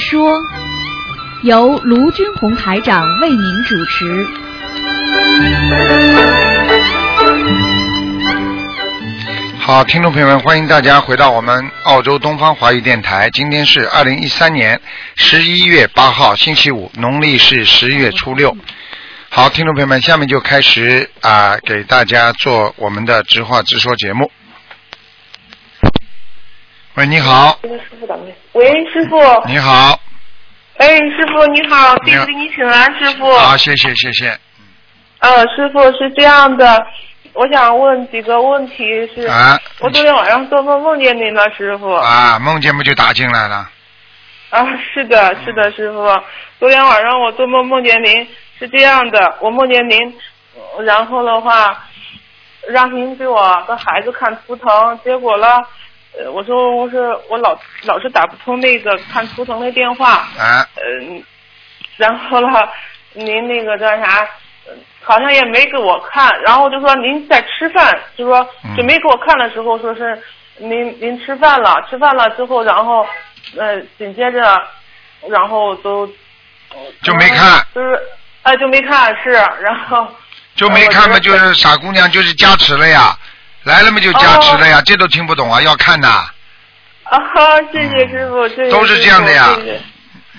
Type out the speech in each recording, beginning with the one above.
说，由卢军红台长为您主持。好，听众朋友们，欢迎大家回到我们澳洲东方华语电台。今天是二零一三年十一月八号，星期五，农历是十月初六。好，听众朋友们，下面就开始啊，给大家做我们的直话直说节目。喂，你好。喂，师傅。你好，哎，师傅你好，弟你好子给你请安，师傅。好，谢谢谢谢。呃，师傅是这样的，我想问几个问题是。啊我昨天晚上做梦梦见您了，师傅。啊，梦见不就打进来了？啊，是的，是的，师傅。昨天晚上我做梦梦见您是这样的，我梦见您，呃然后的话，让您给我的孩子看图腾，结果了，呃，我说我是我老老是打不通那个看图腾的电话，啊，嗯，然后了，您那个叫啥？呃好像也没给我看，然后就说您在吃饭，就说就没给我看的时候，说是您您吃饭了，吃饭了之后，然后呃紧接着，然后都就没看，就是哎就没看是，然后就没看嘛，就是傻姑娘，就是加持了呀，来了嘛就加持了呀，这都听不懂啊，要看呐，啊，谢谢师傅，谢谢嗯都是这样的呀。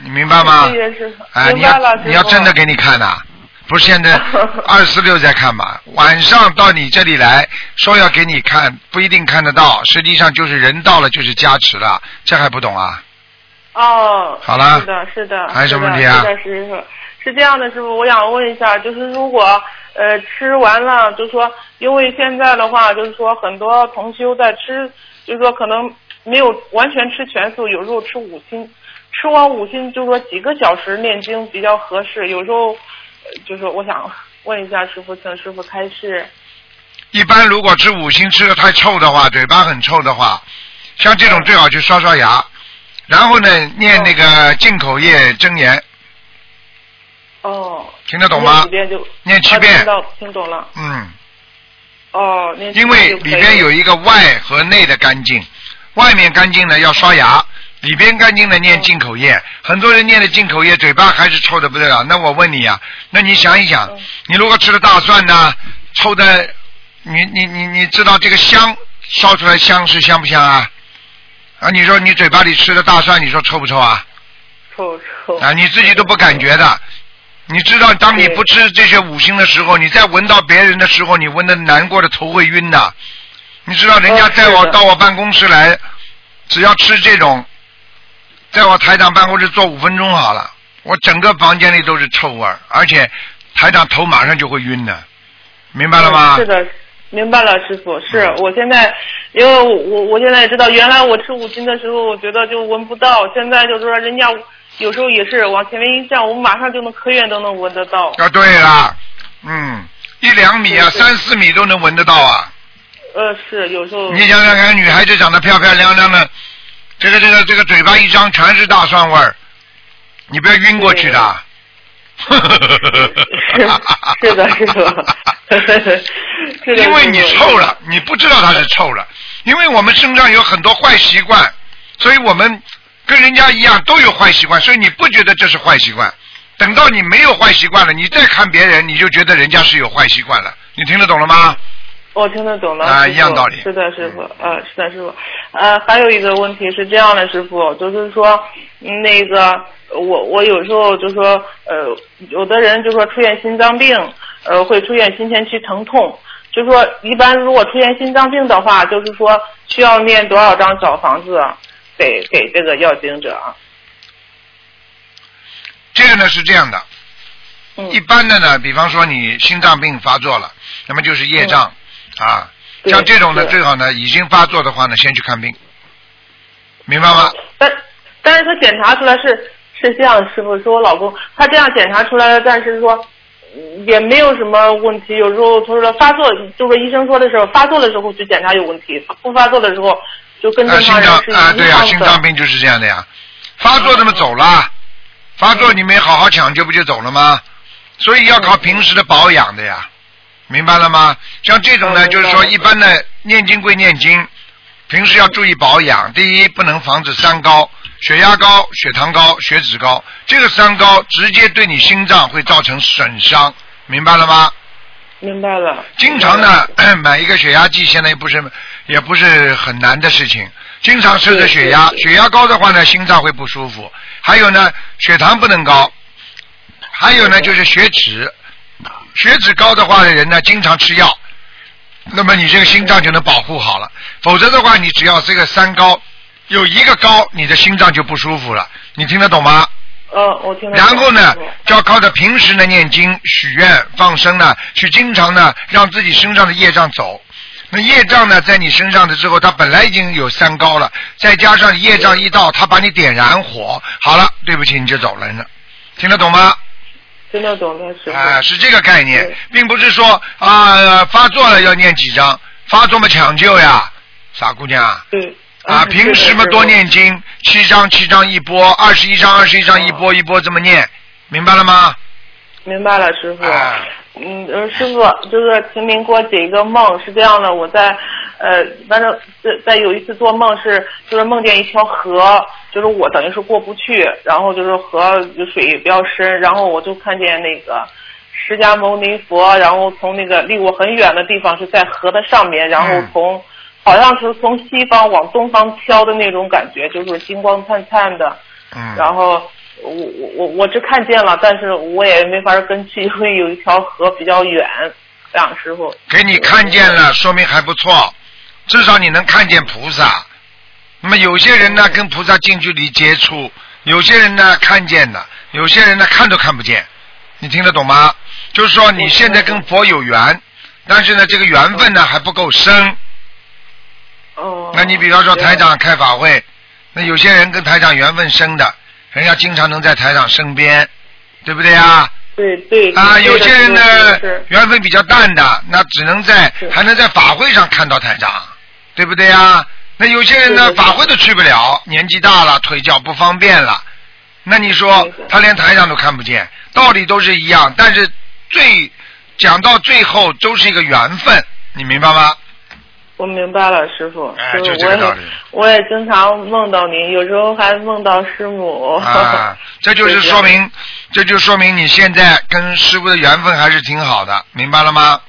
你明白吗？谢谢师傅，啊，你要你要真的给你看呐、不是现在 二四六在看嘛？晚上到你这里来说要给你看，不一定看得到，实际上就是人到了就是加持了，这还不懂啊？哦，好了是的，是的，还有什么问题啊？是这样的，师傅，我想问一下，就是如果呃吃完了，就是说，因为现在的话，就是说很多同修在吃，就是说可能没有完全吃全素，有时候吃五星，吃完五星就是说几个小时念经比较合适，有时候呃就是我想问一下师傅，请师傅开示。一般如果吃五星吃的太臭的话，嘴巴很臭的话，像这种最好去刷刷牙，然后呢念那个进口业真言，哦，听得懂吗念七遍啊听到听懂了。嗯。哦，念因为里边有一个外和内的干净，外面干净呢要刷牙，里边干净的念进口液。很多人念的进口液，嘴巴还是臭的不得了。那我问你呀、那你想一想嗯，你如果吃了大蒜呢，臭的，你你你你知道这个香烧出来香是香不香啊？啊，你说你嘴巴里吃的大蒜，你说臭不臭啊？臭臭。啊，你自己都不感觉的。你知道，当你不吃这些五星的时候，你再闻到别人的时候，你闻的难过的头会晕的。你知道，人家哦在我、到我办公室来，只要吃这种，在我台长办公室坐五分钟好了，我整个房间里都是臭味，而且台长头马上就会晕的，明白了吗？嗯是的，明白了，师傅。是嗯我现在，因为我我现在也知道，原来我吃五斤的时候，我觉得就闻不到，现在就是说人家有时候也是往前面一站，我们马上就能科院都能闻得到。啊，对了，嗯，一两米啊，三四米都能闻得到啊。呃，是有时候。你想想看，女孩子长得漂漂亮亮的，这个这个这个嘴巴一张全是大蒜味儿，你不要晕过去的。是 是的。是的 因为你臭了，你不知道它是臭了，因为我们身上有很多坏习惯，所以我们跟人家一样都有坏习惯，所以你不觉得这是坏习惯。等到你没有坏习惯了，你再看别人，你就觉得人家是有坏习惯了。你听得懂了吗？我听得懂了，啊一样道理是的，师傅，呃，是的，师傅。呃，还有一个问题是这样的，师傅，就是说，嗯那个我我有时候就说，呃，有的人就说出现心脏病，呃，会出现心前区疼痛，就说一般如果出现心脏病的话，就是说需要念多少张小房子给给这个要经者啊？这个呢是这样的，嗯一般的呢，比方说你心脏病发作了，那么就是业障、啊。像这种呢，最好呢已经发作的话呢，先去看病，明白吗？但但是他检查出来是是这样，师傅说我老公他这样检查出来了，但是说嗯也没有什么问题。有时候他说发作，就是医生说的时候发作的时候去检查有问题，不发作的时候就跟心脏常人是一啊，对呀、心脏。病就是这样的呀。发作那么走了，发作你没好好抢救不就走了吗？所以要靠平时的保养的呀，明白了吗？像这种呢，嗯就是说一般的念经归念经，平时要注意保养。第一，不能防止三高，血压高、血糖高、血脂高，这个三高直接对你心脏会造成损伤，明白了吗？明白了。经常呢 买一个血压计，现在也不是也不是很难的事情。经常测测血压，血压高的话呢，心脏会不舒服。还有呢，血糖不能高。还有呢，就是血脂，血脂高的话的人呢，经常吃药，那么你这个心脏就能保护好了。否则的话，你只要这个三高有一个高，你的心脏就不舒服了。你听得懂吗？嗯，我听懂。然后呢，就要靠着平时的念经、许愿、放生呢，去经常呢让自己身上的业障走。那业障呢，在你身上的之后，它本来已经有三高了，再加上业障一到，它把你点燃火，好了，对不起，你就走人了。听得懂吗？听得懂的师傅。啊、是这个概念，并不是说啊、发作了要念几张，发作嘛抢救呀，傻姑娘。对。啊，嗯平时嘛多。念经，七章七章一波，二十一章二十一章一波一波这么念，明白了吗？明白了，师傅。啊嗯，呃师傅，就是请您给我解一个梦，是这样的，我在呃，反正在在有一次做梦是，就是梦见一条河，就是我等于是过不去，然后就是河就水也比较深，然后我就看见那个释迦牟尼佛，然后从那个离我很远的地方是在河的上面，然后嗯从、好像是从西方往东方飘的那种感觉，就是金光灿灿的，嗯。然后我我我我只看见了，但是我也没法跟去，因为有一条河比较远。这样，师傅。给你看见了，说明还不错，至少你能看见菩萨。那么有些人呢，跟菩萨近距离接触；有些人呢看见的，有些人呢看都看不见。你听得懂吗？就是说你现在跟佛有缘，但是呢这个缘分呢还不够深。哦。那你比方说台长开法会，那有些人跟台长缘分深的，人家经常能在台长身边，对不对啊？对对。啊，有些人呢是是缘分比较淡的，那只能在还能在法会上看到台长，对不对呀？那有些人呢法会都去不了，年纪大了，腿脚不方便了，那你说他连台长都看不见，道理都是一样，但是最讲到最后都是一个缘分，你明白吗？我明白了，师傅。哎就这个道理我也我也经常梦到您，有时候还梦到师母。啊，这就是 说明，这就说明你现在跟师傅的缘分还是挺好的，明白了吗？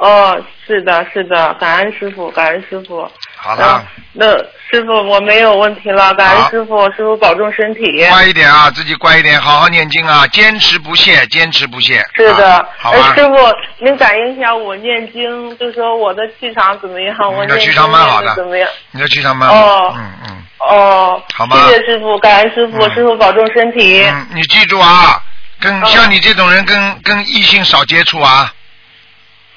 哦，是的，是的，感恩师傅，感恩师傅。好了，那师傅我没有问题了，感恩师傅，师傅保重身体。乖一点啊，自己乖一点，好好念经啊，坚持不懈，坚持不懈。是的啊，好吧。呃师傅，您感应一下我念经，就说我的气场怎么样？我念经你的气场蛮好的怎么样？你的气场蛮好。哦嗯嗯哦，好吗谢谢师傅，感恩师傅，嗯师傅保重身体。嗯，你记住啊，跟哦像你这种人跟跟异性少接触啊，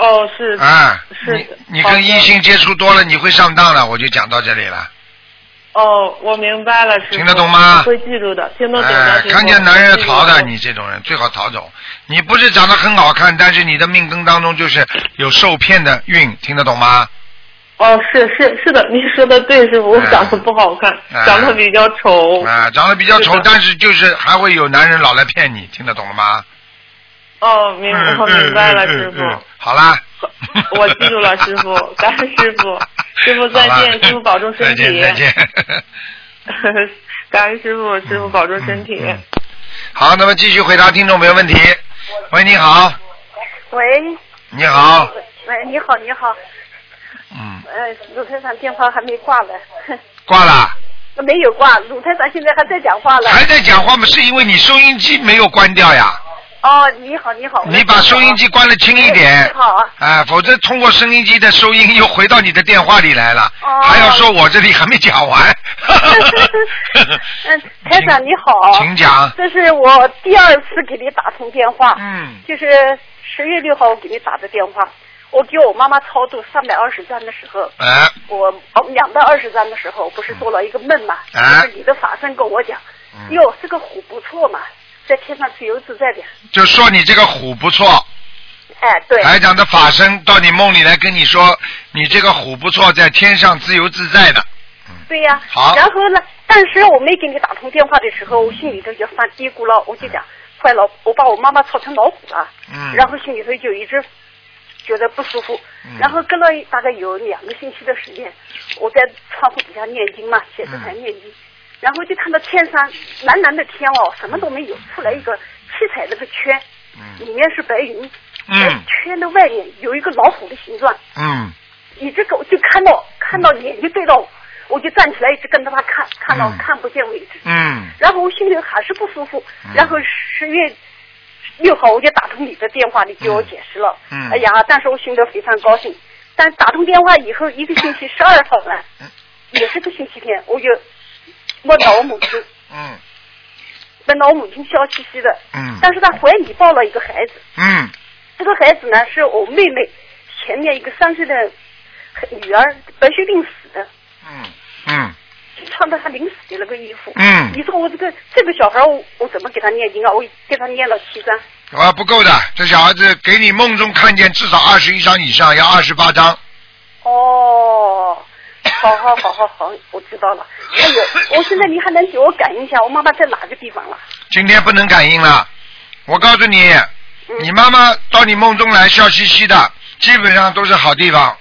哦，是啊，你是你跟异性接触多了，你会上当了，我就讲到这里了。哦，我明白了。听得懂吗会记住的，听得懂看见男人逃的，你这种人最好逃走。你不是长得很好看，但是你的命根当中就是有受骗的运，听得懂吗？哦，是是是的，你说的对，师傅，我哎长得不好看，哎长得比较丑。啊，长得比较丑是，但是就是还会有男人老来骗你，听得懂了吗？哦，明嗯我明白了，师嗯嗯嗯傅。好啦。我记住了，师傅，感恩师傅，师傅再见，师傅保重身体。再见再见。感恩师傅，师傅保重身体。嗯嗯好，那么继续回答听众朋友问题。喂，你好，喂，你好，喂，你好，你好，嗯，呃，鲁台长电话还没挂呢，挂了，没有挂，鲁台长现在还在讲话了。还在讲话吗？是因为你收音机没有关掉呀？哦，你好，你好。你把收音机关的轻一点你，好啊。哎，否则通过收音机的收音又回到你的电话里来了，哦还要说我这里还没讲完。嗯，台长你好。请讲。这是我第二次给你打通电话，嗯，就是十月六号我给你打的电话，我给我妈妈超度三百二十张的时候，哎，我哦两百二十张的时候，不是做了一个梦嘛？哎就是你的法身跟我讲，嗯哟，这个虎不错嘛，在天上自由自在的。就说你这个虎不错，哎，对。台长的法身到你梦里来跟你说，你这个虎不错，在天上自由自在的。对呀、好然后呢，但是我没给你打通电话的时候，我心里头就犯嘀咕了，我就讲，坏了，我把我妈妈吵成老虎了。嗯。然后心里头就一直觉得不舒服。嗯然后隔了大概有两个星期的时间，我在窗户底下念经嘛，写字台念经。然后就看到天上蓝蓝的天哦，什么都没有，出来一个七彩那个圈，嗯。里面是白云，嗯。圈的外面有一个老虎的形状，嗯。一只狗就看到看到眼睛对到我，我就站起来一直跟着他看，看到嗯。看不见为止。嗯。然后我心里还是不舒服嗯，然后十月六号我就打通你的电话，你给我解释了。嗯。哎呀，但是我心里非常高兴。但打通电话以后，一个星期十二号了嗯，也是个星期天，我就梦到我母亲，嗯。梦到我母亲笑嘻嘻的，嗯。但是她怀里抱了一个孩子，嗯。这个孩子呢是我妹妹前面一个三岁的女儿白血病死的，嗯。嗯。穿的她临死的那个衣服。嗯。你说我这个这个小孩我我怎么给他念经啊？我给他念了七章。啊，不够的，这小孩子给你梦中看见至少二十一张以上，要二十八张。哦，好好好好好，我知道了。还有，我现在你还能给我感应一下，我妈妈在哪个地方了？今天不能感应了，我告诉你，嗯你妈妈到你梦中来笑嘻嘻的，基本上都是好地方。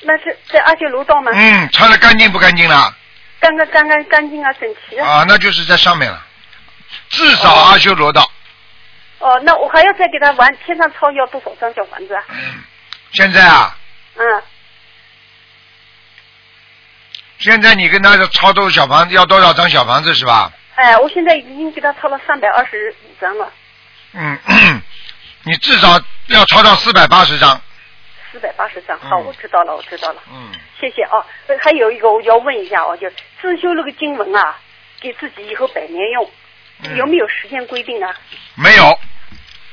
那是在阿修罗道吗？嗯，穿的干净不干净了？干干干干干净啊，整齐啊。啊，那就是在上面了，至少阿修罗道。哦，那我还要再给他玩天上抄要多少张小房子啊？现在啊，嗯，现在你跟他的超多小房子要多少张小房子是吧？哎，我现在已经给他超了三百二十五张了，嗯，你至少要超到四百八十张。四百八十张。好，嗯我知道了，我知道了。嗯，谢谢啊。呃还有一个我要问一下哦，就自修那个经文啊，给自己以后百年用，嗯有没有时间规定啊？没有，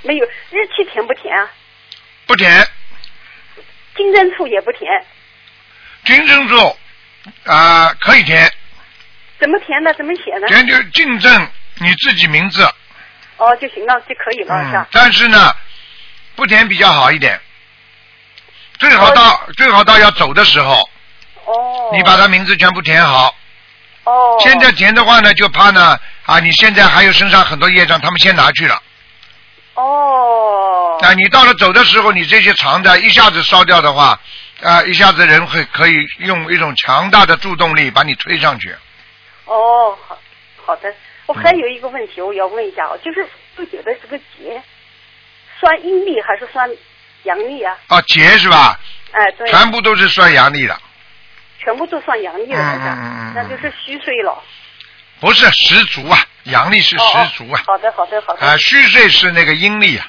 没有，日期填不填啊？不填。经针处也不填，金针柱啊、可以填，怎么填呢？怎么写呢？填就竞争你自己名字。哦，就行了，就可以了，是嗯吧，？但是呢，不填比较好一点。最好到、最好到要走的时候，哦。你把他名字全部填好。哦。现在填的话呢，就怕呢啊，你现在还有身上很多业障，他们先拿去了。哦。啊，你到了走的时候，你这些长的一下子烧掉的话，啊，一下子人会可以用一种强大的助动力把你推上去。哦，好好的。我还有一个问题，我要问一下哦，就是不觉得这个节算阴历还是算阳历啊？啊，劫是吧？哎，对。全部都是算阳历的，全部都算阳历了，嗯是吧嗯嗯嗯那就是虚岁了。不是十足啊，阳历是十足啊。好的，好的，好的。啊，虚岁是那个阴历啊。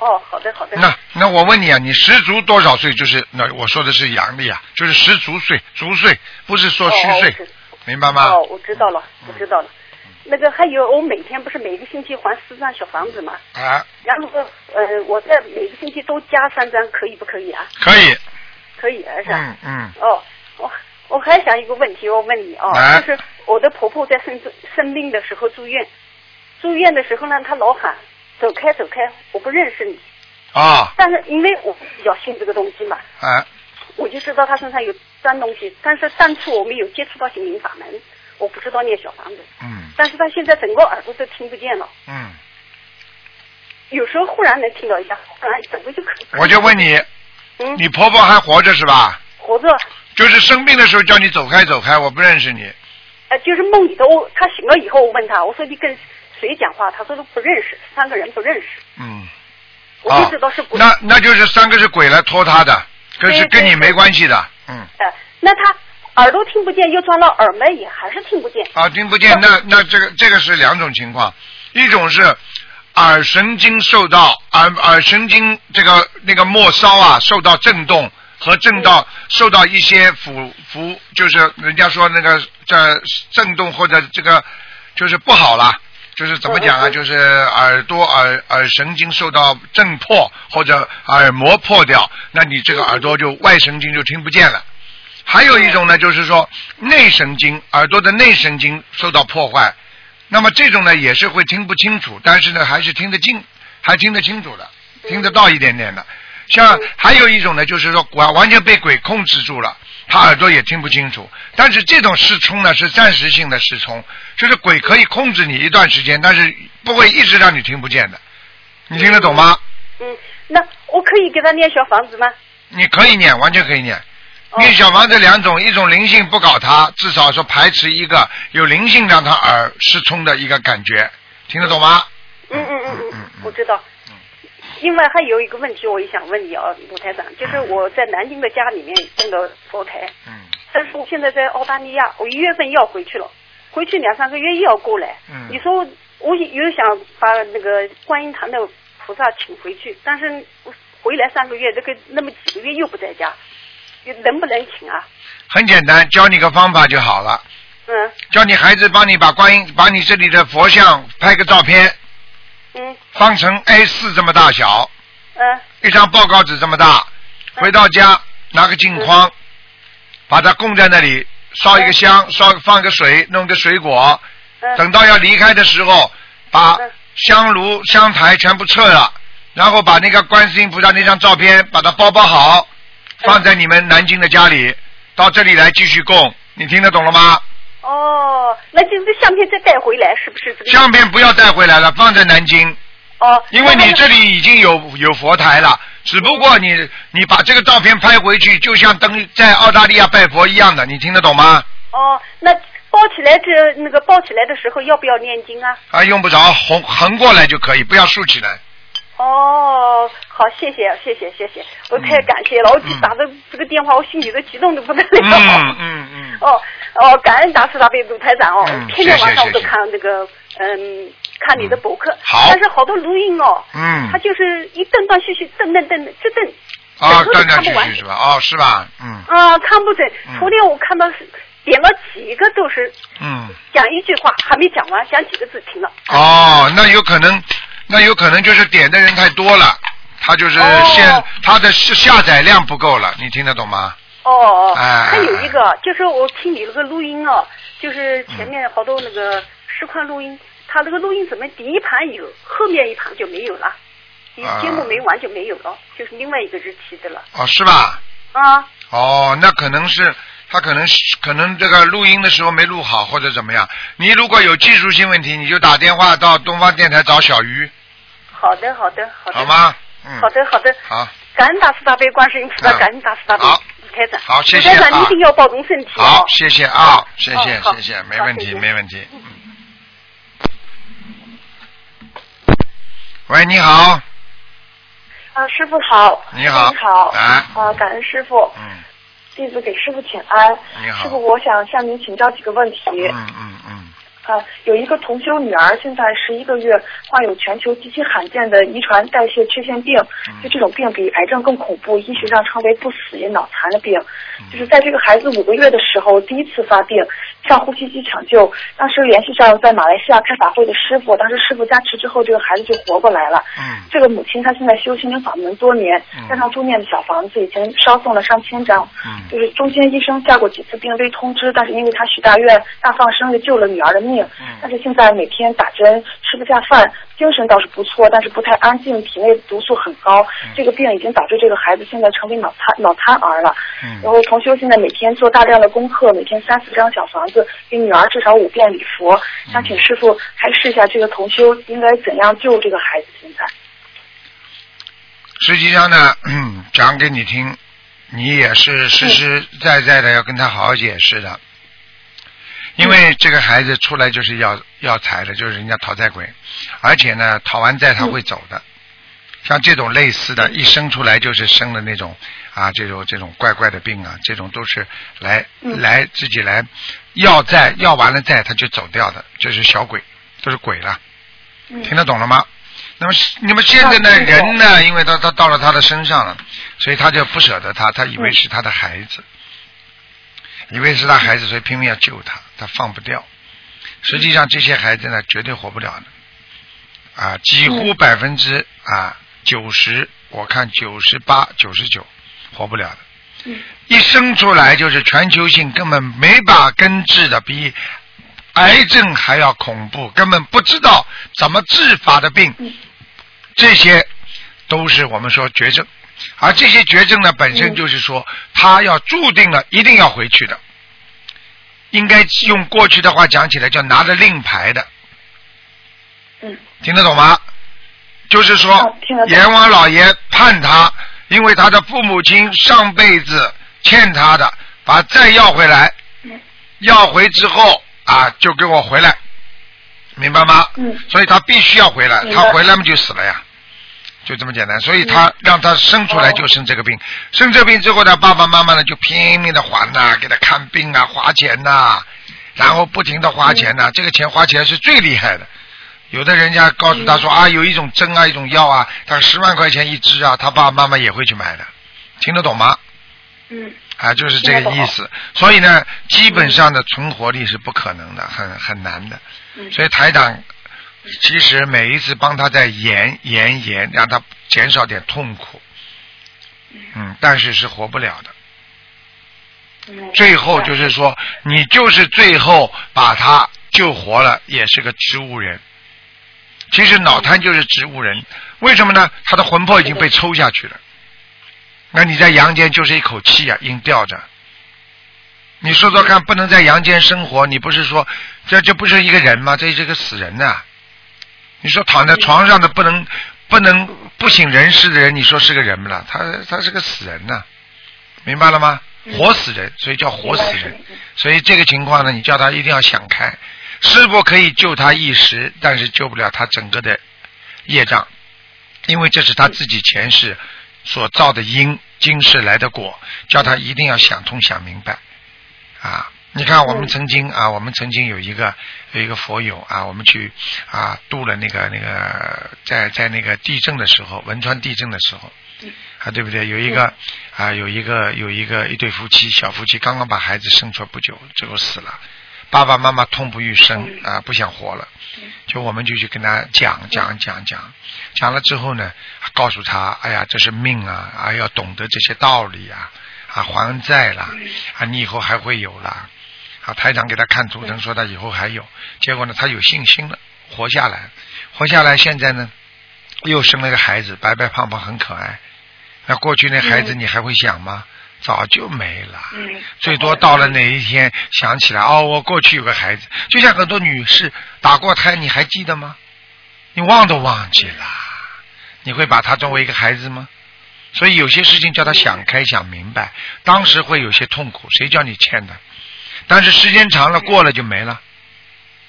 哦，好的，好的。那那我问你啊，你十足多少岁？就是那我说的是阳历啊，就是十足岁，足岁，不是说虚岁，明白吗？哦，我知道了，我知道了。那个还有，我每天不是每个星期还四张小房子嘛？啊，然后呃，我在每个星期都加三张，可以不可以啊？可以，可以啊，是吧？嗯嗯，哦，我我还想一个问题，我问你哦，来就是我的婆婆在生生病的时候住院，住院的时候呢，她老喊走开走开，我不认识你。啊但是因为我比较信这个东西嘛，啊，我就知道他身上有脏东西，但是当初我没有接触到心灵法门，我不知道念小房子。嗯但是他现在整个耳朵都听不见了，嗯，有时候忽然能听到一下，忽然整个就可。我就问你，嗯，你婆婆还活着是吧？活着，就是生病的时候叫你走开走开，我不认识你。呃，就是梦里头，我她醒了以后，我问他，我说你跟谁讲话？他说都不认识，三个人不认识。嗯，我就知道是鬼。那那就是三个是鬼来拖他的，跟是跟你没关系的。嗯，哎，那他耳朵听不见，又装了耳麦，也还是听不见。啊，听不见，那那这个这个是两种情况，一种是耳神经受到耳耳神经这个那个末梢啊受到震动和震到受到一些辅辅，就是人家说那个这震动或者这个就是不好啦。就是怎么讲啊？就是耳朵耳耳神经受到震破或者耳膜破掉，那你这个耳朵就外神经就听不见了。还有一种呢，就是说内神经耳朵的内神经受到破坏，那么这种呢也是会听不清楚，但是呢还是听得进，还听得清楚的，听得到一点点的。像还有一种呢，就是说完完全被鬼控制住了，他耳朵也听不清楚。但是这种失聪呢是暂时性的失聪，就是鬼可以控制你一段时间，但是不会一直让你听不见的。你听得懂吗？嗯，那我可以给他念小房子吗？你可以念，完全可以念。念小房子两种，一种灵性不搞他，至少说排斥一个有灵性让他耳失聪的一个感觉，听得懂吗？嗯嗯嗯嗯嗯，我知道。另外还有一个问题，我也想问你啊，卢台长，就是我在南京的家里面种的佛台，嗯但是我现在在澳大利亚，我一月份要回去了，回去两三个月又要过来。嗯你说我有想把那个观音堂的菩萨请回去，但是回来三个月，这个那么几个月又不在家，能不能请啊？很简单，教你个方法就好了。嗯叫你孩子帮你把观音，把你这里的佛像拍个照片，嗯放成 A 四这么大小，嗯一张报告纸这么大。回到家拿个镜框，把它供在那里，烧一个香，烧放个水，弄个水果。嗯等到要离开的时候，把嗯香炉、香台全部撤了，然后把那个观世音菩萨那张照片把它包包好，放在你们南京的家里，到这里来继续供。你听得懂了吗？哦，那就是相片再带回来，是不是这个？相片不要带回来了，放在南京，哦，因为你这里已经有有佛台了，只不过你你把这个照片拍回去，就像登在澳大利亚拜佛一样的，你听得懂吗？哦，那包起来这那个包起来的时候要不要念经啊？啊，用不着横横过来就可以，不要竖起来。哦，好，谢谢，谢谢，谢谢，我太感谢了，我嗯打的这个电话，我心里都激动的不得了。嗯嗯嗯。哦哦，感恩大慈大悲鲁台长哦，嗯天天晚上我都看那个嗯看你的博客，好但是好多录音哦，嗯他就是一断断续续，顿顿顿这顿，啊，整个断断都看不完续续是吧？哦，是吧？嗯啊，看不准嗯。昨天我看到是点了几个都是嗯。讲一句话，还没讲完，讲几个字停了。哦，那有可能，那有可能就是点的人太多了，他就是哦现他的下下载量不够了，你听得懂吗？哦哦，哎还有一个就是我听你那个录音哦，就是前面好多那个实况录音，他那个录音怎么第一盘有，后面一盘就没有了？节啊节目没完就没有了，就是另外一个日期的了。哦，是吧？啊，哦，那可能是他可能是可能这个录音的时候没录好或者怎么样。你如果有技术性问题，你就打电话到东方电台找小鱼，好的好的好的。好？吗？嗯。好。的好的。好。感恩大慈大悲观世音菩萨，嗯感恩大慈大悲好卢台长。好谢谢啊台长，啊你一定要保重身体哦。好，谢谢啊，谢谢谢谢，没问题没问题。嗯。喂，你好，啊，师傅好。你好你好。哎啊，感恩师傅，嗯弟子给师傅请安。你好师傅，我想向您请教几个问题。嗯嗯嗯，啊，有一个同修女儿，现在十一个月，患有全球极其罕见的遗传代谢缺陷病，嗯就这种病比癌症更恐怖，医学上称为不死也脑残的病。嗯就是在这个孩子五个月的时候，第一次发病，上呼吸机抢救，当时联系上在马来西亚开法会的师傅，当时师傅加持之后，这个孩子就活过来了。嗯这个母亲她现在修心灵法门多年嗯，加上住念的小房子，已经烧送了上千张。嗯就是中间医生下过几次病危通知，但是因为她许大愿大放生，就救了女儿的命。嗯但是现在每天打针，吃不下饭，精神倒是不错，但是不太安静，体内毒素很高。嗯这个病已经导致这个孩子现在成为脑瘫脑瘫儿了。嗯然后同修现在每天做大量的功课，每天三四张小房子，给女儿至少五遍礼佛。嗯想请师傅开示一下，这个同修应该怎样救这个孩子？现在实际上呢，嗯，讲给你听，你也是实实在在的要跟他好好解释的，因为这个孩子出来就是要要财的，就是人家讨债鬼，而且呢，讨完债他会走的。像这种类似的，一生出来就是生的那种啊，这种这种怪怪的病啊，这种都是来来自己来要债，要完了债他就走掉的，就是小鬼，都是鬼了。听得懂了吗？那么，那么现在呢，人呢，因为他他到了他的身上了，所以他就不舍得他，他以为是他的孩子，以为是他孩子，所以拼命要救他，他放不掉。实际上，这些孩子呢，绝对活不了的，啊，几乎百分之啊九十，我看九十八、九十九活不了的。一生出来就是全球性，根本没把根治的，比癌症还要恐怖，根本不知道怎么治法的病，这些都是我们说绝症，而这些绝症呢，本身就是说他要注定了一定要回去的，应该用过去的话讲起来叫拿着令牌的，嗯，听得懂吗？就是说阎王老爷判他，因为他的父母亲上辈子欠他的，把债要回来，要回之后啊，就给我回来，明白吗？嗯。所以他必须要回来，他回来嘛就死了呀，就这么简单。所以他让他生出来就生这个病，生这病之后呢，爸爸妈妈呢就拼命的还呐、给他看病啊，花钱呐、然后不停的花钱呐、这个钱花起来是最厉害的。有的人家告诉他说、啊，有一种针啊，一种药啊，他十万块钱一支啊，他爸爸妈妈也会去买的，听得懂吗？嗯啊，就是这个意思。所以呢，基本上的存活率是不可能的，很很难的。嗯所以台长其实每一次帮他在延延延，让他减少点痛苦。嗯，但是是活不了的。嗯，最后就是说，你就是最后把他救活了，也是个植物人。其实脑瘫就是植物人，为什么呢？他的魂魄已经被抽下去了。那你在阳间就是一口气啊，硬吊着。你说说看，不能在阳间生活，你不是说这这不是一个人吗？这是个死人呐、你说躺在床上的不能不能不省人事的人，你说是个人不啦？他他是个死人呐、明白了吗？活死人，所以叫活死人。所以这个情况呢，你叫他一定要想开。师傅可以救他一时，但是救不了他整个的业障，因为这是他自己前世所造的因，今世来的果，叫他一定要想通想明白啊！你看，我们曾经啊，我们曾经有一个有一个佛友啊，我们去啊度了那个那个在在那个地震的时候，汶川地震的时候，啊，对不对？有一个啊，有一个有一个一对夫妻，小夫妻刚刚把孩子生出来不久，最后死了，爸爸妈妈痛不欲生啊，不想活了，就我们就去跟他讲讲讲讲，讲了之后呢，告诉他，哎呀，这是命啊，啊，要懂得这些道理啊，啊，还债啦，啊，你以后还会有啦，啊，台长给他看图腾，说他以后还有，结果呢，他有信心了，活下来，活下来，现在呢，又生了个孩子，白白胖胖，很可爱。那过去那孩子你还会想吗？早就没了。嗯最多到了哪一天想起来，哦，我过去有个孩子，就像很多女士打过胎，你还记得吗？你忘都忘记了，你会把他作为一个孩子吗？所以有些事情叫他想开想明白，当时会有些痛苦，谁叫你欠的？但是时间长了过了就没了，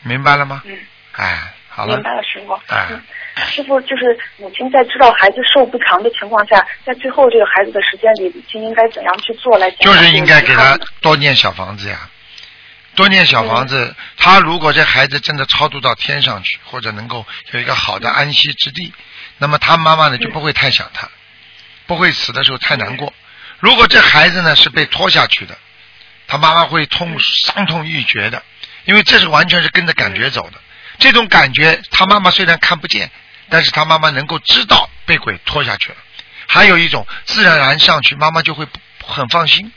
明白了吗？嗯，哎，好了明，白了，师傅。哎嗯，师傅就是母亲在知道孩子寿不长的情况下，在最后这个孩子的时间里，母亲应该怎样去做来就是应该给他多念小房子呀，多念小房子。他如果这孩子真的超度到天上去，或者能够有一个好的安息之地，那么他妈妈呢就不会太想他，不会死的时候太难过。如果这孩子呢是被拖下去的，他妈妈会痛伤痛欲绝的，因为这是完全是跟着感觉走的。这种感觉，他妈妈虽然看不见，但是他妈妈能够知道被鬼拖下去了。还有一种自然而然上去，妈妈就会很放心。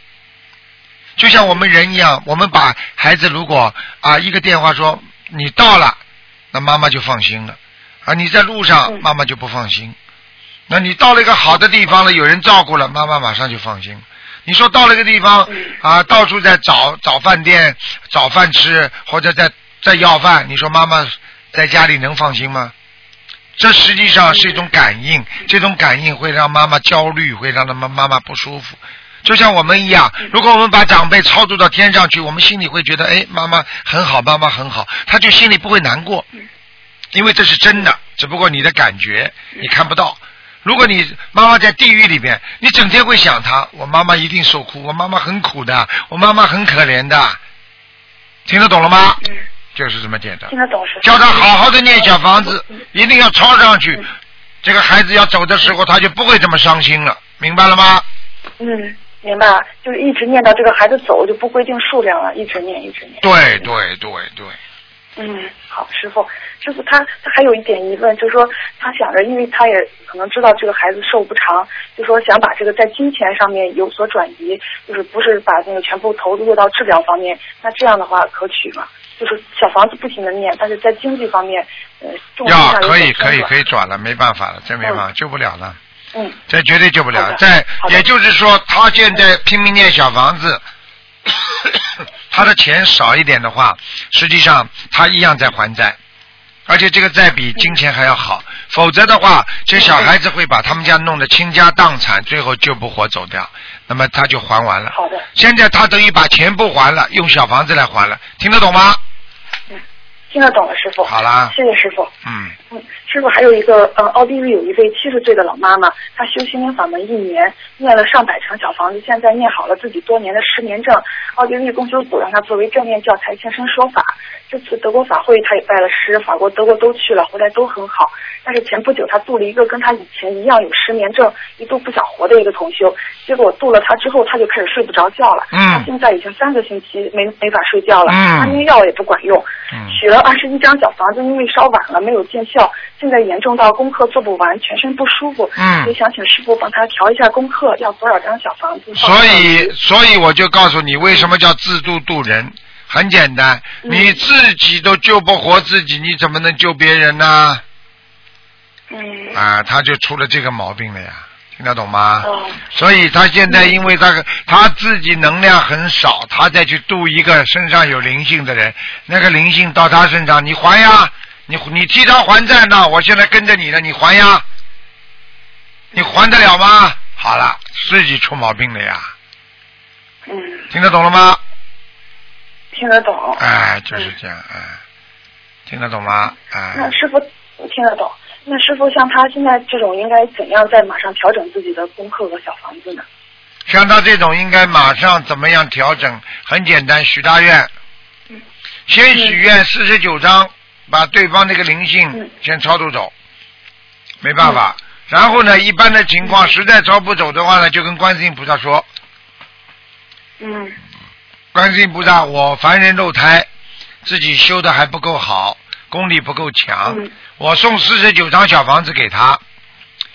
就像我们人一样，我们把孩子如果啊一个电话说你到了，那妈妈就放心了。啊，你在路上，嗯妈妈就不放心。那你到了一个好的地方了，有人照顾了，妈妈马上就放心。你说到了一个地方啊，到处在找找饭店、找饭吃，或者在在要饭，你说妈妈在家里能放心吗？这实际上是一种感应，这种感应会让妈妈焦虑，会让他们妈妈不舒服。就像我们一样，如果我们把长辈超度到天上去，我们心里会觉得，哎，妈妈很好，妈妈很好，他就心里不会难过，因为这是真的，只不过你的感觉你看不到。如果你妈妈在地狱里边，你整天会想她，我妈妈一定受苦，我妈妈很苦的，我妈妈很可怜的，听得懂了吗？嗯就是这么简单听。得懂师傅。叫他好好的念小房子，一定要抄上去。这个孩子要走的时候，他就不会这么伤心了，明白了吗？嗯，明白了，就是一直念到这个孩子走，就不规定数量了，一直念，一直念。对对对对，嗯，好，师傅，师傅他他还有一点疑问，就是说他想着，因为他也可能知道这个孩子寿不长，就说想把这个在金钱上面有所转移，就是不是把那个全部投入到治疗方面，那这样的话可取吗？就是小房子不停的念，但是在经济方面，呃，重要可以可以可以转了，没办法了，这没办法，救不了了，嗯这绝对救不了。在也就是说，他现在拼命念小房子，他的钱少一点的话，实际上他一样在还债。而且这个债比金钱还要好，否则的话，这小孩子会把他们家弄得倾家荡产，最后救不活走掉，那么他就还完了。好的，现在他等于把钱不还了，用小房子来还了，听得懂吗？听得懂了，师傅。好啦，谢谢师傅。嗯，嗯，师傅还有一个，呃，奥地利有一位七十岁的老妈妈，她修心灵法门一年，念了上百层小房子，现在念好了自己多年的失眠症。奥地利公修组让她作为正面教材现身说法。这次德国法会她也拜了师，法国、德国都去了，回来都很好。但是前不久她度了一个跟她以前一样有失眠症、一度不想活的一个同修，结果度了她之后，她就开始睡不着觉了。嗯她现在已经三个星期没没法睡觉了，嗯安眠药也不管用。嗯取了二十一张小房子，因为烧晚了没有见效，现在严重到功课做不完，全身不舒服。嗯也想请师傅帮他调一下功课，要多少张小房子？所以，所以我就告诉你，为什么叫自度度人？很简单，嗯你自己都救不活自己，你怎么能救别人呢？嗯，啊，他就出了这个毛病了呀，听得懂吗？哦，所以他现在因为他他自己能量很少，他再去度一个身上有灵性的人，那个灵性到他身上，你还呀？你你替他还债呢？我现在跟着你呢，你还呀？你还得了吗？好了，自己出毛病了呀，嗯，听得懂了吗？听得懂。哎，就是这样，哎，听得懂吗？哎那，师傅听得懂。那师傅像他现在这种，应该怎样在马上调整自己的功课和小房子呢？像他这种应该马上怎么样调整？很简单，许大愿嗯，先许愿四十九章，把对方那个灵性嗯。先超度走，没办法。然后呢，一般的情嗯。况实在超不走的话呢，就跟观世音菩萨说，嗯。观世音菩萨，我凡人肉胎，自己修的还不够好，功力不够强，嗯。我送四十九张小房子给他，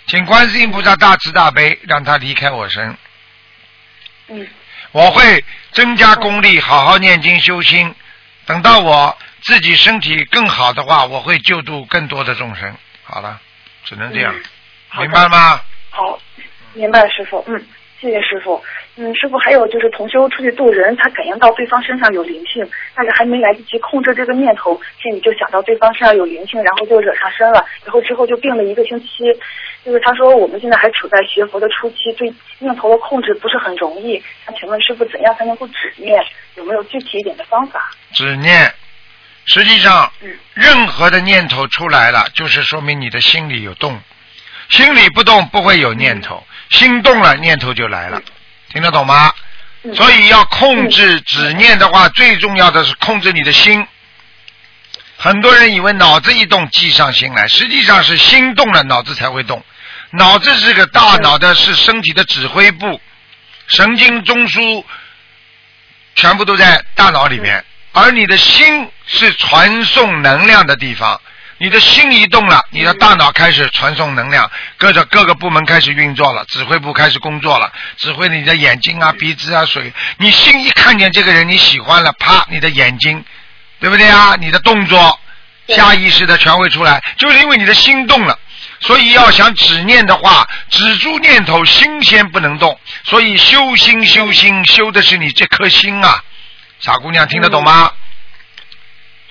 请观世音菩萨大慈大悲，让他离开我身。嗯。我会增加功力，好好念经修心。等到我自己身体更好的话，我会救度更多的众生。好了，只能这样，嗯明白了吗？好，明白了，师傅。嗯，谢谢师傅。嗯，师傅还有就是同修出去渡人，他感应到对方身上有灵性，但是还没来得及控制这个念头，心里就想到对方身上有灵性，然后就惹上身了，然后之后就病了一个星期。就是他说我们现在还处在学佛的初期，对念头的控制不是很容易。那请问师傅怎样才能够止念？有没有具体一点的方法？止念。实际上嗯，任何的念头出来了，就是说明你的心里有动。心里不动，不会有念头；心动了，念头就来了。听得懂吗？嗯所以要控制止念的话，最重要的是控制你的心。很多人以为脑子一动记上心来，实际上是心动了，脑子才会动。脑子是个大脑的，是身体的指挥部，神经中枢全部都在大脑里面，而你的心是传送能量的地方。你的心一动了，你的大脑开始传送能量，各着各个部门开始运作了，指挥部开始工作了，指挥你的眼睛啊、鼻子啊、水。你心一看见这个人你喜欢了，啪，你的眼睛，对不对啊？你的动作，下意识的全会出来，就是因为你的心动了。所以要想止念的话，止住念头，心先不能动。所以修心修心，修的是你这颗心啊，傻姑娘听得懂吗？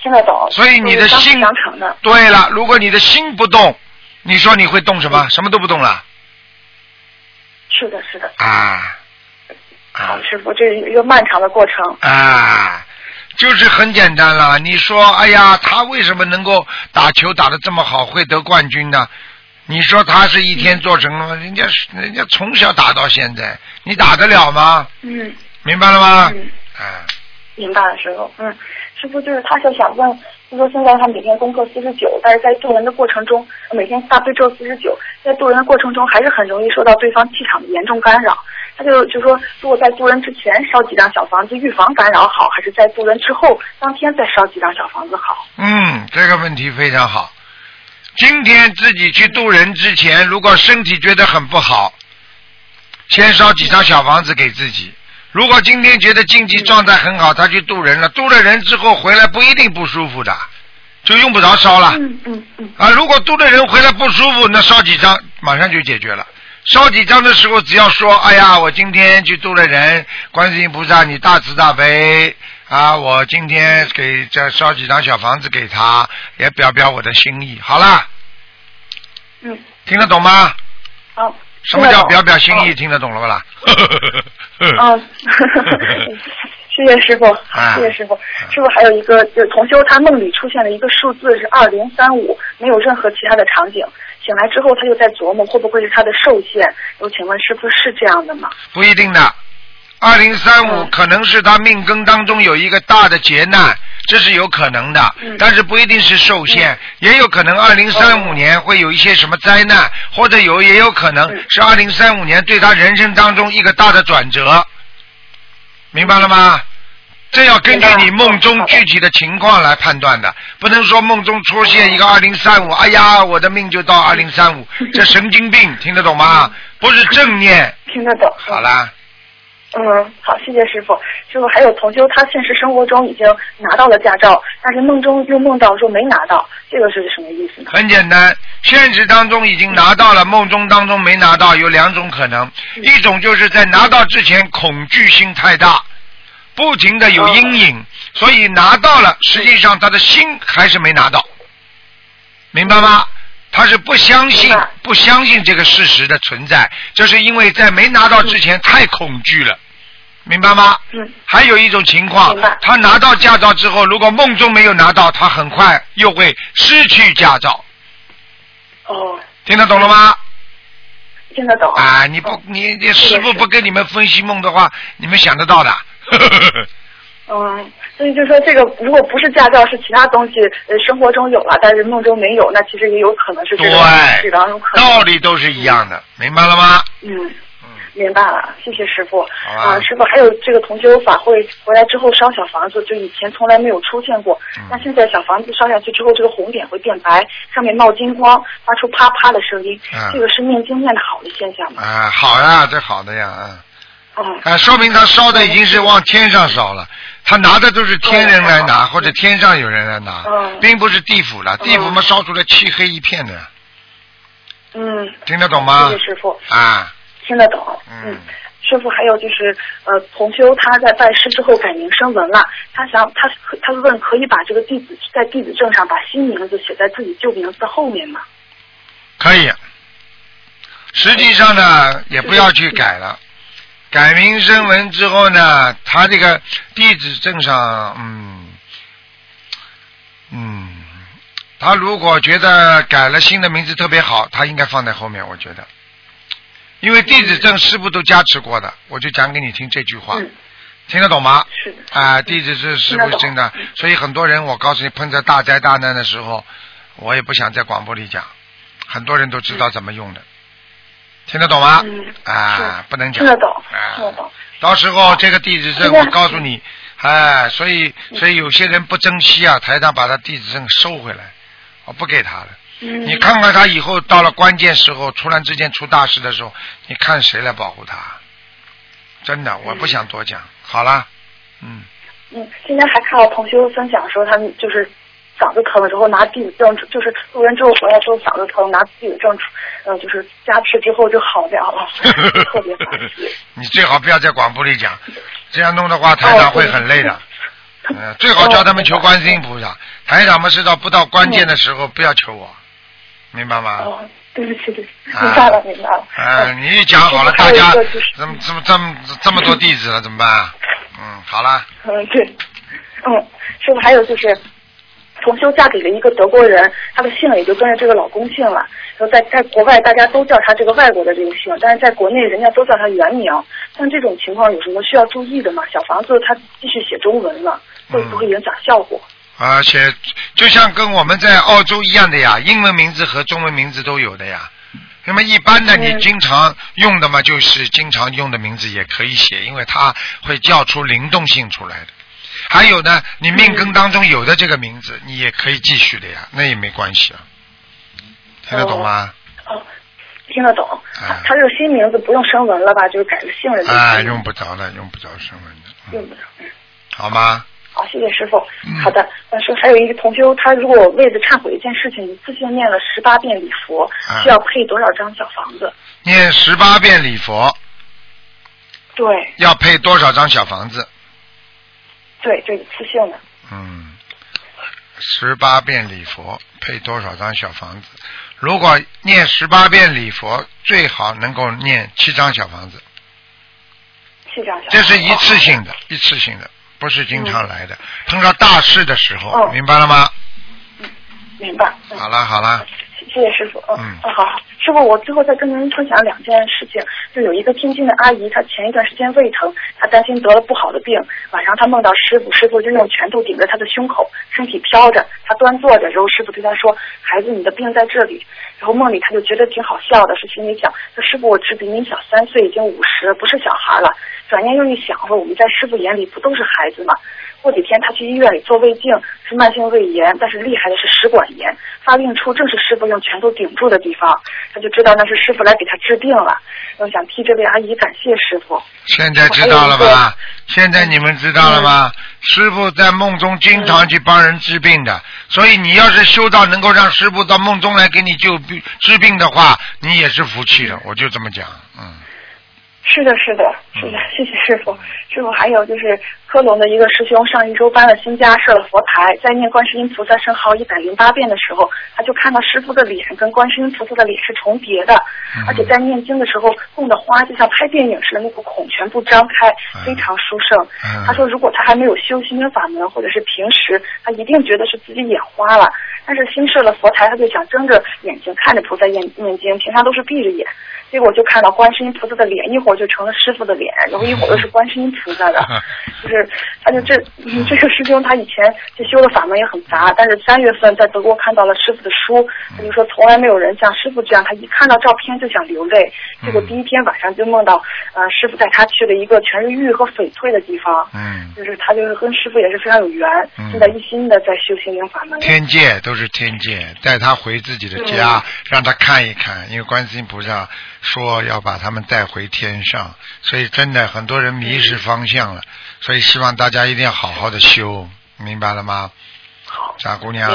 听得懂。所以你的心的。对了，如果你的心不动，你说你会动什么？什么都不动了是的，是的。啊好啊，师傅，这是一个漫长的过程。啊！就是很简单了。你说，哎呀，他为什么能够打球打得这么好，会得冠军呢？你说他是一天做成了吗？人家是人家从小打到现在，你打得了吗？嗯明白了吗？嗯，啊，明白了，师傅。嗯，师傅就是他就想问，就说现在他每天功课四十九，但是在渡人的过程中，每天大悲咒四十九，在渡人的过程中还是很容易受到对方气场的严重干扰。他就就说，如果在渡人之前烧几张小房子预防干扰好，还是在渡人之后当天再烧几张小房子好？嗯，这个问题非常好。今天自己去渡人之前，如果身体觉得很不好，先烧几张小房子给自己。如果今天觉得经济状态很好，他去渡人了，渡了人之后回来不一定不舒服的，就用不着烧了。嗯嗯嗯啊，如果渡了人回来不舒服，那烧几张马上就解决了。烧几张的时候，只要说：“哎呀，我今天去渡了人，观世音菩萨，你大慈大悲啊，我今天给再烧几张小房子给他，也表表我的心意。好啦，嗯，听得懂吗？好。什么叫表表心意？哦听得懂了不啦？嗯 谢谢师傅，啊谢谢师傅。师傅还有一个，就是同修他梦里出现了一个数字是二零三五，没有任何其他的场景。醒来之后，他又在琢磨会不会是他的寿限。有请问师傅是这样的吗？不一定的，二零三五嗯。可能是他命根当中有一个大的劫难，这是有可能的，嗯。但是不一定是受限，也有可能二零三五年会有一些什么灾难，或者有也有可能嗯是二零三五年对他人生当中一个大的转折，明白了吗？这要根据你梦中具体的情况来判断的，不能说梦中出现一个二零三五，哎呀，我的命就到二零三五，这神经病，听得懂吗？不是正念。听得懂。好啦。嗯，好，谢谢师傅。师傅还有同修，他现实生活中已经拿到了驾照，但是梦中又梦到说没拿到，这个是什么意思呢？很简单，现实当中已经拿到了，梦中当中没拿到，有两种可能，一种就是在拿到之前恐惧心太大，不停的有阴影，所以拿到了，实际上他的心还是没拿到，明白吗？他是不相信，不相信这个事实的存在，这是因为在没拿到之前太恐惧了，明白吗？嗯，还有一种情况，他拿到驾照之后，如果梦中没有拿到，他很快又会失去驾照。哦，听得懂了吗？听得懂。啊，你不哦，你你师傅不跟你们分析梦的话，你们想得到的。嗯，所以就说这个，如果不是驾照，是其他东西，呃，生活中有了，但是梦中没有，那其实也有可能是这个对这两种可能。道理都是一样的，明白了吗？嗯，嗯，明白了，谢谢师傅。啊，师傅，还有这个同修法会回来之后烧小房子，就以前从来没有出现过。嗯那现在小房子烧下去之后，这个红点会变白，上面冒金光，发出啪啪的声音。嗯这个是念经念的好的现象吗？啊，好呀，这好的呀，嗯。嗯，啊，说明他烧的已经是往天上烧了，他拿的都是天人来拿，或者天上有人来拿，嗯并不是地府了。地府嘛，烧出来漆黑一片的，嗯，听得懂吗谢谢？师傅。啊，听得懂。嗯师傅，还有就是，呃，同修他在拜师之后改名升文了，他想他他问可以把这个弟子在弟子证上把新名字写在自己旧名字的后面吗？可以。实际上呢，也不要去改了。改名声纹之后呢，他这个地址证上，嗯，嗯，他如果觉得改了新的名字特别好，他应该放在后面，我觉得。因为地址证师傅都加持过的，我就讲给你听这句话，嗯，听得懂吗？是的。啊，地址是师傅真的，所以很多人，我告诉你，碰在大灾大难的时候，我也不想在广播里讲，很多人都知道怎么用的，听得懂吗？嗯啊，不能讲。听得懂，啊听得懂。到时候这个地址证，我告诉你，哎，所以所以有些人不珍惜啊，台长把他地址证收回来，我不给他了。嗯，你看看他以后到了关键时候，突然之间出大事的时候，你看谁来保护他？真的，我不想多讲。好了，嗯，嗯，今天还看到同学分享说，他们就是嗓子疼了之后拿地子证，就是录完之后回来之后嗓子疼，拿弟子证出，呃，就是加持之后就好了了，特别法喜。你最好不要在广播里讲，这样弄的话，台长会很累的。嗯，最好叫他们求观世音菩萨。台长们是到不到关键的时候不要求我，明白吗？哦，对不起，对不起，啊明白了，明白了。啊，你一讲好了，大家怎么怎么这么这么多弟子了，怎么办啊？嗯，好了，嗯，对，嗯，师傅，还有就是，同修嫁给了一个德国人，她的姓也就跟着这个老公姓了。然后在在国外，大家都叫她这个外国的这个姓，但是在国内人家都叫她原名。像这种情况有什么需要注意的吗？小房子她继续写中文了，会不会影响效果？而且就像跟我们在澳洲一样的呀，英文名字和中文名字都有的呀。那么一般的你嗯经常用的嘛，就是经常用的名字也可以写，因为它会叫出灵动性出来的。还有呢，你命根当中有的这个名字，你也可以继续的呀，那也没关系啊。听得懂吗？哦，听得懂。他他这个新名字不用声纹了吧？就是改个姓了。啊，用不着了，用不着声纹的，嗯用不着。嗯好吗？好，谢谢师傅。嗯好的，但是还有一个同修，他如果为了忏悔一件事情，一次性念了十八遍礼佛，啊需要配多少张小房子？念十八遍礼佛，对，要配多少张小房子？对，就一次性的。嗯，十八遍礼佛配多少张小房子？如果念十八遍礼佛，最好能够念七张小房子。七张小。这是一次性的，一次性的，不是经常来的。碰到大事的时候，哦明白了吗？嗯明白。嗯好了好了，谢谢师傅。嗯嗯嗯，好好。师傅，我最后再跟您分享两件事情。就有一个天津的阿姨，她前一段时间胃疼，她担心得了不好的病。晚上她梦到师傅，师傅就用拳头顶着她的胸口，身体飘着，她端坐着，然后师傅对她说：“孩子，你的病在这里。”然后梦里她就觉得挺好笑的，是心里想：“这师傅我只比您小三岁，已经五十，不是小孩了。”转念又一想，说我们在师傅眼里不都是孩子吗？过几天他去医院里做胃镜，是慢性胃炎，但是厉害的是食管炎，发病处正是师傅用拳头顶住的地方，他就知道那是师傅来给他治病了。我想替这位阿姨感谢师傅。现在知道了吧？现在你们知道了吗？师傅在梦中经常去帮人治病的，所以你要是修到能够让师傅到梦中来给你救病治病的话，你也是福气的。我就这么讲，嗯。是的，是的，是的，谢谢师傅。师傅还有就是科隆的一个师兄上一周搬了新家，设了佛台，在念观世音菩萨圣号一百零八遍的时候，他就看到师傅的脸跟观世音菩萨的脸是重叠的，而且在念经的时候供的花就像拍电影似的，那个孔全部张开，非常殊胜。嗯他说，如果他还没有修心灵法门，或者是平时，他一定觉得是自己眼花了。但是新设了佛台，他就想睁着眼睛看着菩萨念念经，平常都是闭着眼。结果就看到观世音菩萨的脸，一会儿就成了师傅的脸，然后一会儿又是观世音菩萨的，就是他就这、嗯这个师兄他以前就修的法门也很杂，但是三月份在德国看到了师傅的书，他就说从来没有人像师傅这样，他一看到照片就想流泪。结果第一天晚上就梦到，呃，师傅带他去了一个全是玉和翡翠的地方，嗯，就是他就是跟师傅也是非常有缘，嗯现在一心的在修心灵法门。天界都是天界，带他回自己的家，让他看一看，因为观世音菩萨说要把他们带回天上，所以真的很多人迷失方向了，所以希望大家一定要好好的修，明白了吗？好，傻姑娘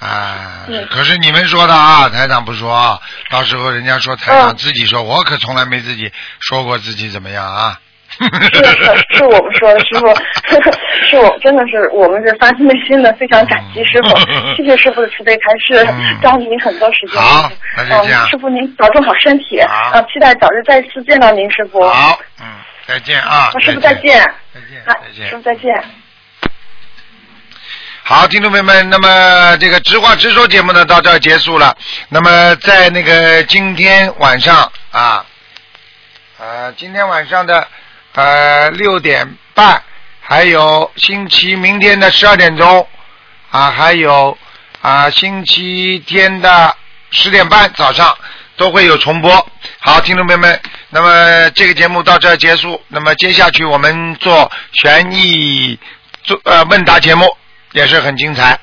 啊，可是你们说的啊，台长不说啊，到时候人家说台长嗯。自己说，我可从来没自己说过自己怎么样啊。是是是我们说的师傅，是我真的是我们是发自内心的非常感激师傅，谢谢师傅的慈悲开示嗯，耽误您很多时间。好那就这样嗯，师傅您保重好身体，好呃，期待早日再次见到您，师傅。好，嗯，再见啊，那师傅再见。再见，啊再见师。傅再见。好，听众朋友们，那么这个直话直说节目呢到这儿结束了。那么在那个今天晚上啊，呃，今天晚上的呃六点半，还有星期明天的十二点钟啊，还有啊星期天的十点半早上都会有重播。好，听众朋友们，那么这个节目到这结束。那么接下去我们做悬疑做呃问答节目。也是很精彩。